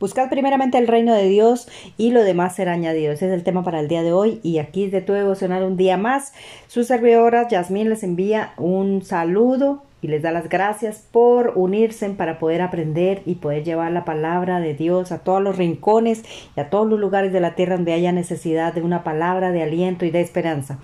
Buscad primeramente el reino de Dios y lo demás será añadido. Ese es el tema para el día de hoy y aquí de tu devocional un día más. Su servidora Yasmín les envía un saludo y les da las gracias por unirse para poder aprender y poder llevar la palabra de Dios a todos los rincones y a todos los lugares de la tierra donde haya necesidad de una palabra de aliento y de esperanza.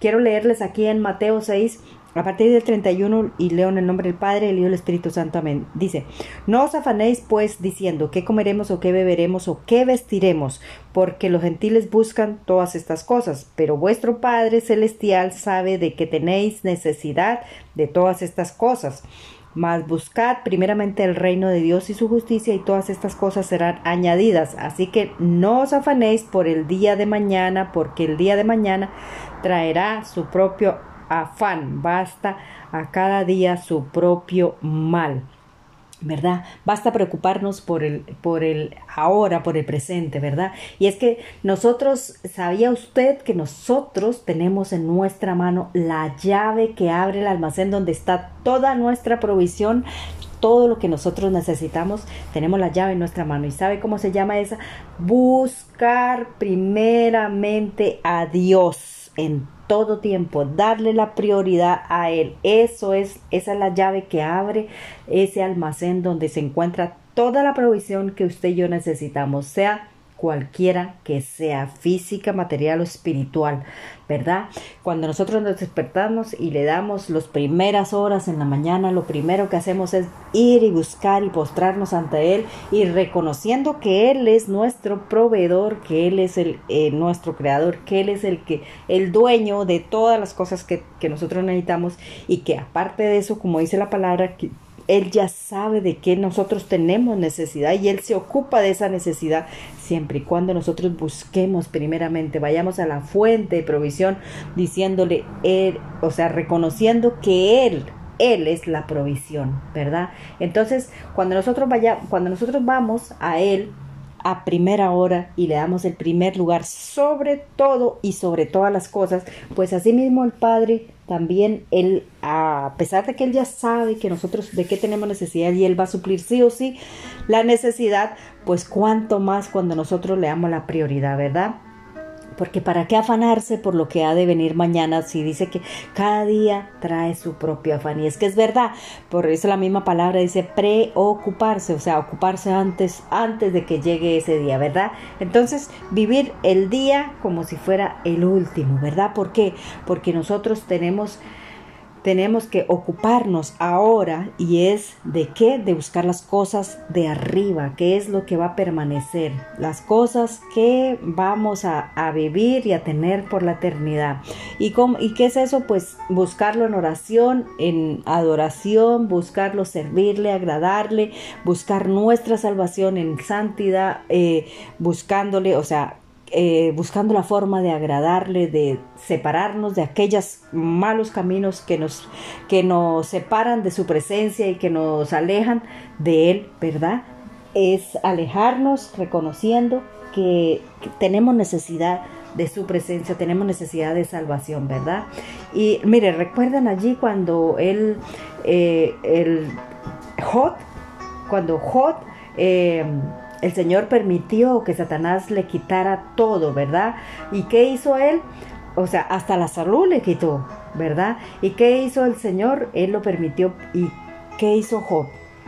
Quiero leerles aquí en Mateo 6, a partir del 31 y leo en el nombre del Padre, el Hijo y del Espíritu Santo. Amén. Dice, no os afanéis pues diciendo qué comeremos o qué beberemos o qué vestiremos, porque los gentiles buscan todas estas cosas, pero vuestro Padre Celestial sabe de que tenéis necesidad de todas estas cosas. Mas buscad primeramente el reino de Dios y su justicia y todas estas cosas serán añadidas. Así que no os afanéis por el día de mañana, porque el día de mañana traerá su propio afán, basta a cada día su propio mal. ¿verdad? Basta preocuparnos por el, por el ahora, por el presente, ¿verdad? Y es que nosotros, ¿sabía usted que nosotros tenemos en nuestra mano la llave que abre el almacén donde está toda nuestra provisión? Todo lo que nosotros necesitamos, tenemos la llave en nuestra mano. ¿Y sabe cómo se llama esa? Buscar primeramente a Dios en todo tiempo, darle la prioridad a Él. Eso es, esa es la llave que abre ese almacén donde se encuentra toda la provisión que usted y yo necesitamos, sea cualquiera que sea, física, material o espiritual, ¿verdad? Cuando nosotros nos despertamos y le damos las primeras horas en la mañana, lo primero que hacemos es ir y buscar y postrarnos ante Él y reconociendo que Él es nuestro proveedor, que Él es el, eh, nuestro creador, que Él es el, que, el dueño de todas las cosas que, que nosotros necesitamos y que aparte de eso, como dice la palabra, que él ya sabe de qué nosotros tenemos necesidad y Él se ocupa de esa necesidad siempre y cuando nosotros busquemos primeramente, vayamos a la fuente de provisión diciéndole, él, o sea, reconociendo que Él, Él es la provisión, ¿verdad? Entonces, cuando nosotros, vaya, cuando nosotros vamos a Él, a primera hora y le damos el primer lugar sobre todo y sobre todas las cosas, pues asimismo el Padre también él a pesar de que él ya sabe que nosotros de qué tenemos necesidad y él va a suplir sí o sí la necesidad, pues cuánto más cuando nosotros le damos la prioridad, ¿verdad? Porque para qué afanarse por lo que ha de venir mañana si dice que cada día trae su propio afán. Y es que es verdad, por eso la misma palabra dice preocuparse, o sea, ocuparse antes, antes de que llegue ese día, ¿verdad? Entonces, vivir el día como si fuera el último, ¿verdad? ¿Por qué? Porque nosotros tenemos tenemos que ocuparnos ahora y es de qué? De buscar las cosas de arriba, qué es lo que va a permanecer, las cosas que vamos a, vivir y a tener por la eternidad. ¿Y, cómo, ¿Y qué es eso? Pues buscarlo en oración, en adoración, buscarlo servirle, agradarle, buscar nuestra salvación en santidad, eh, buscándole, o sea, eh, buscando la forma de agradarle, de separarnos de aquellos malos caminos que nos, que nos separan de su presencia y que nos alejan de Él, ¿verdad? Es alejarnos reconociendo que, tenemos necesidad de su presencia, tenemos necesidad de salvación, ¿verdad? Y mire, recuerdan allí cuando él, eh, el Jot, cuando Jot, eh, el Señor permitió que Satanás le quitara todo, ¿verdad? ¿Y qué hizo él? O sea, hasta la salud le quitó, ¿verdad? ¿Y qué hizo el Señor? Él lo permitió. ¿Y qué hizo Job?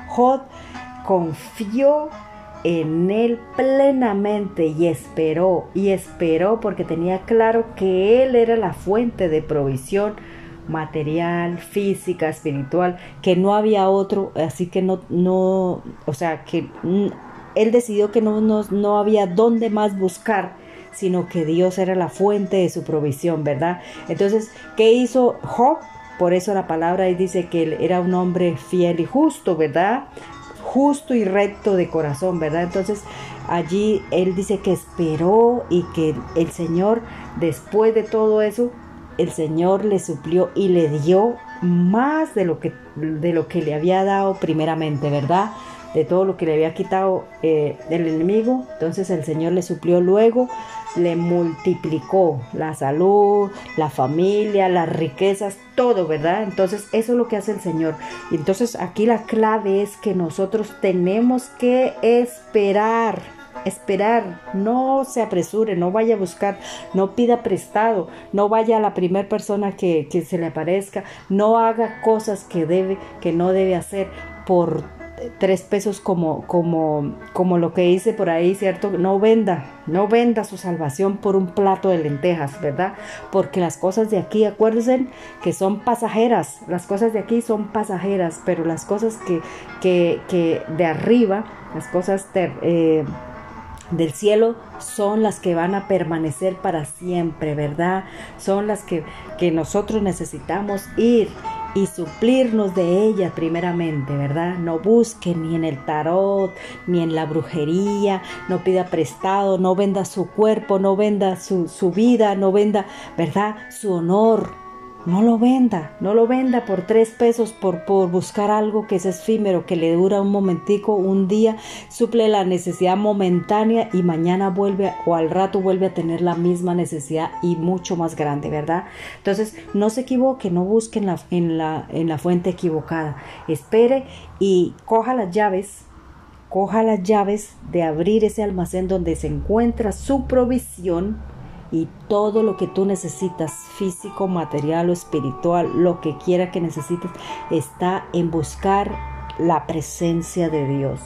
Job confió en él plenamente y esperó, y esperó porque tenía claro que él era la fuente de provisión material, física, espiritual, que no había otro, así que no, no, o sea, que él decidió que no, no, había dónde más buscar, sino que Dios era la fuente de su provisión, ¿verdad? Entonces, ¿qué hizo Job? Por eso la palabra dice que él era un hombre fiel y justo, ¿verdad? Justo y recto de corazón, ¿verdad? Entonces, allí él dice que esperó y que el Señor, después de todo eso, el Señor le suplió y le dio más de lo que, de lo que le había dado primeramente, ¿verdad? De todo lo que le había quitado eh, el enemigo. Entonces el Señor le suplió luego, le multiplicó la salud, la familia, las riquezas, todo, ¿verdad? Entonces eso es lo que hace el Señor. Y entonces aquí la clave es que nosotros tenemos que esperar esperar, no se apresure, no vaya a buscar, no pida prestado, no vaya a la primera persona que, que se le aparezca, no haga cosas que debe, que no debe hacer por tres pesos como, como, como lo que hice por ahí, ¿cierto? No venda, no venda su salvación por un plato de lentejas, ¿verdad? Porque las cosas de aquí, acuérdense que son pasajeras, las cosas de aquí son pasajeras, pero las cosas que, que, que de arriba, las cosas... Eh, del cielo son las que van a permanecer para siempre, ¿verdad? Son las que, que nosotros necesitamos ir y suplirnos de ella primeramente, ¿verdad? No busque ni en el tarot, ni en la brujería, no pida prestado, no venda su cuerpo, no venda su, su vida, no venda, ¿verdad? Su honor, no lo venda, no lo venda por tres pesos por, por buscar algo que es efímero, que le dura un momentico, un día, suple la necesidad momentánea y mañana vuelve o al rato vuelve a tener la misma necesidad y mucho más grande, ¿verdad? Entonces, no se equivoque, no busque en la, en la, en la fuente equivocada. Espere y coja las llaves coja las llaves de abrir ese almacén donde se encuentra su provisión y todo lo que tú necesitas, físico, material o espiritual, lo que quiera que necesites, está en buscar la presencia de Dios.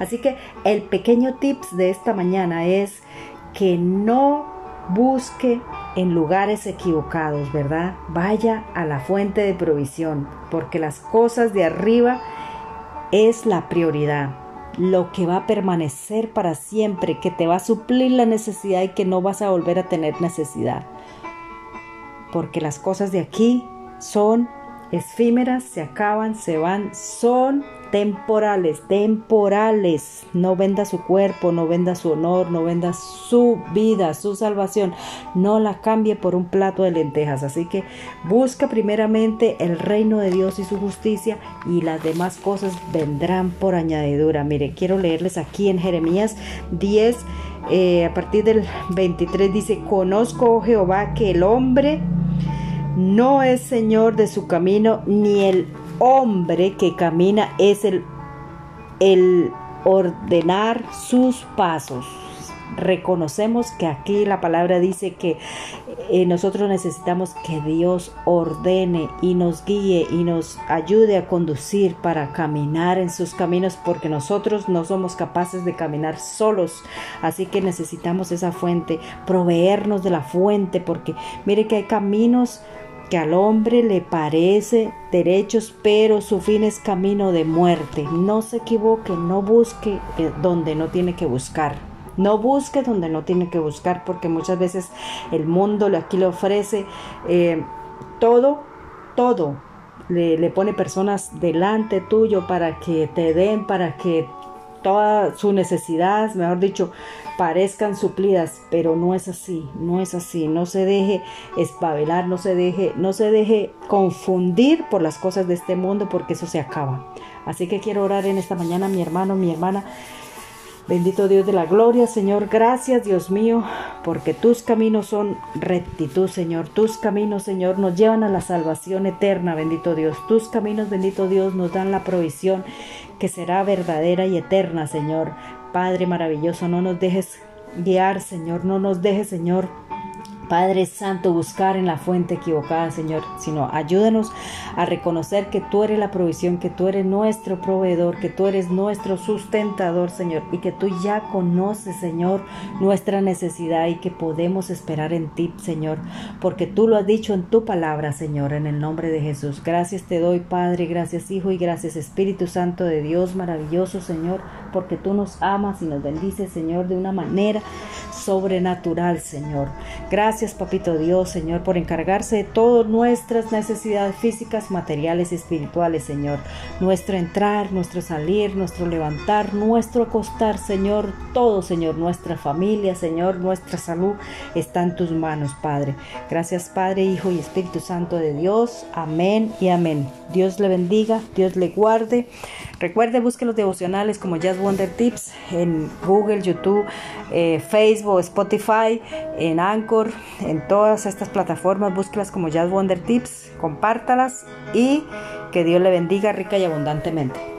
Así que el pequeño tips de esta mañana es que no busque en lugares equivocados, ¿verdad? Vaya a la fuente de provisión, porque las cosas de arriba es la prioridad lo que va a permanecer para siempre, que te va a suplir la necesidad y que no vas a volver a tener necesidad. Porque las cosas de aquí son efímeras, se acaban, se van, son temporales, temporales. No venda su cuerpo, no venda su honor, no venda su vida, su salvación. No la cambie por un plato de lentejas. Así que busca primeramente el reino de Dios y su justicia y las demás cosas vendrán por añadidura. Mire, quiero leerles aquí en Jeremías 10. Eh, a partir del 23 dice, conozco, oh Jehová, que el hombre no es señor de su camino, ni el hombre que camina es el, el ordenar sus pasos. Reconocemos que aquí la palabra dice que eh, nosotros necesitamos que Dios ordene y nos guíe y nos ayude a conducir para caminar en sus caminos porque nosotros no somos capaces de caminar solos. Así que necesitamos esa fuente, proveernos de la fuente porque mire que hay caminos que al hombre le parece derechos, pero su fin es camino de muerte. No se equivoque, no busque eh, donde no tiene que buscar. No busque donde no tiene que buscar, porque muchas veces el mundo aquí le ofrece eh, todo, todo. Le, le pone personas delante tuyo para que te den, para que toda su necesidad, mejor dicho, parezcan suplidas, pero no es así, no es así, no se deje espabilar, no se deje, no se deje confundir por las cosas de este mundo porque eso se acaba. Así que quiero orar en esta mañana, mi hermano, mi hermana. Bendito Dios de la gloria, Señor, gracias Dios mío, porque tus caminos son rectitud, Señor. Tus caminos, Señor, nos llevan a la salvación eterna, bendito Dios. Tus caminos, bendito Dios, nos dan la provisión que será verdadera y eterna, Señor. Padre maravilloso, no nos dejes guiar, Señor, no nos dejes, Señor, Padre Santo, buscar en la fuente equivocada, Señor, sino ayúdanos a reconocer que tú eres la provisión, que tú eres nuestro proveedor, que tú eres nuestro sustentador, Señor, y que tú ya conoces, Señor, nuestra necesidad y que podemos esperar en ti, Señor, porque tú lo has dicho en tu palabra, Señor, en el nombre de Jesús. Gracias te doy, Padre, gracias Hijo y gracias Espíritu Santo de Dios maravilloso, Señor, porque tú nos amas y nos bendices, Señor, de una manera sobrenatural, Señor. Gracias Papito Dios, Señor, por encargarse de todas nuestras necesidades físicas, materiales y espirituales, Señor. Nuestro entrar, nuestro salir, nuestro levantar, nuestro acostar, Señor. Todo, Señor. Nuestra familia, Señor. Nuestra salud está en tus manos, Padre. Gracias, Padre, Hijo y Espíritu Santo de Dios. Amén y amén. Dios le bendiga, Dios le guarde. Recuerde, busque los devocionales como Jazz Wonder Tips en Google, YouTube, eh, Facebook, Spotify, en Anchor, en todas estas plataformas. Búsquelas como Jazz Wonder Tips, compártalas y que Dios le bendiga rica y abundantemente.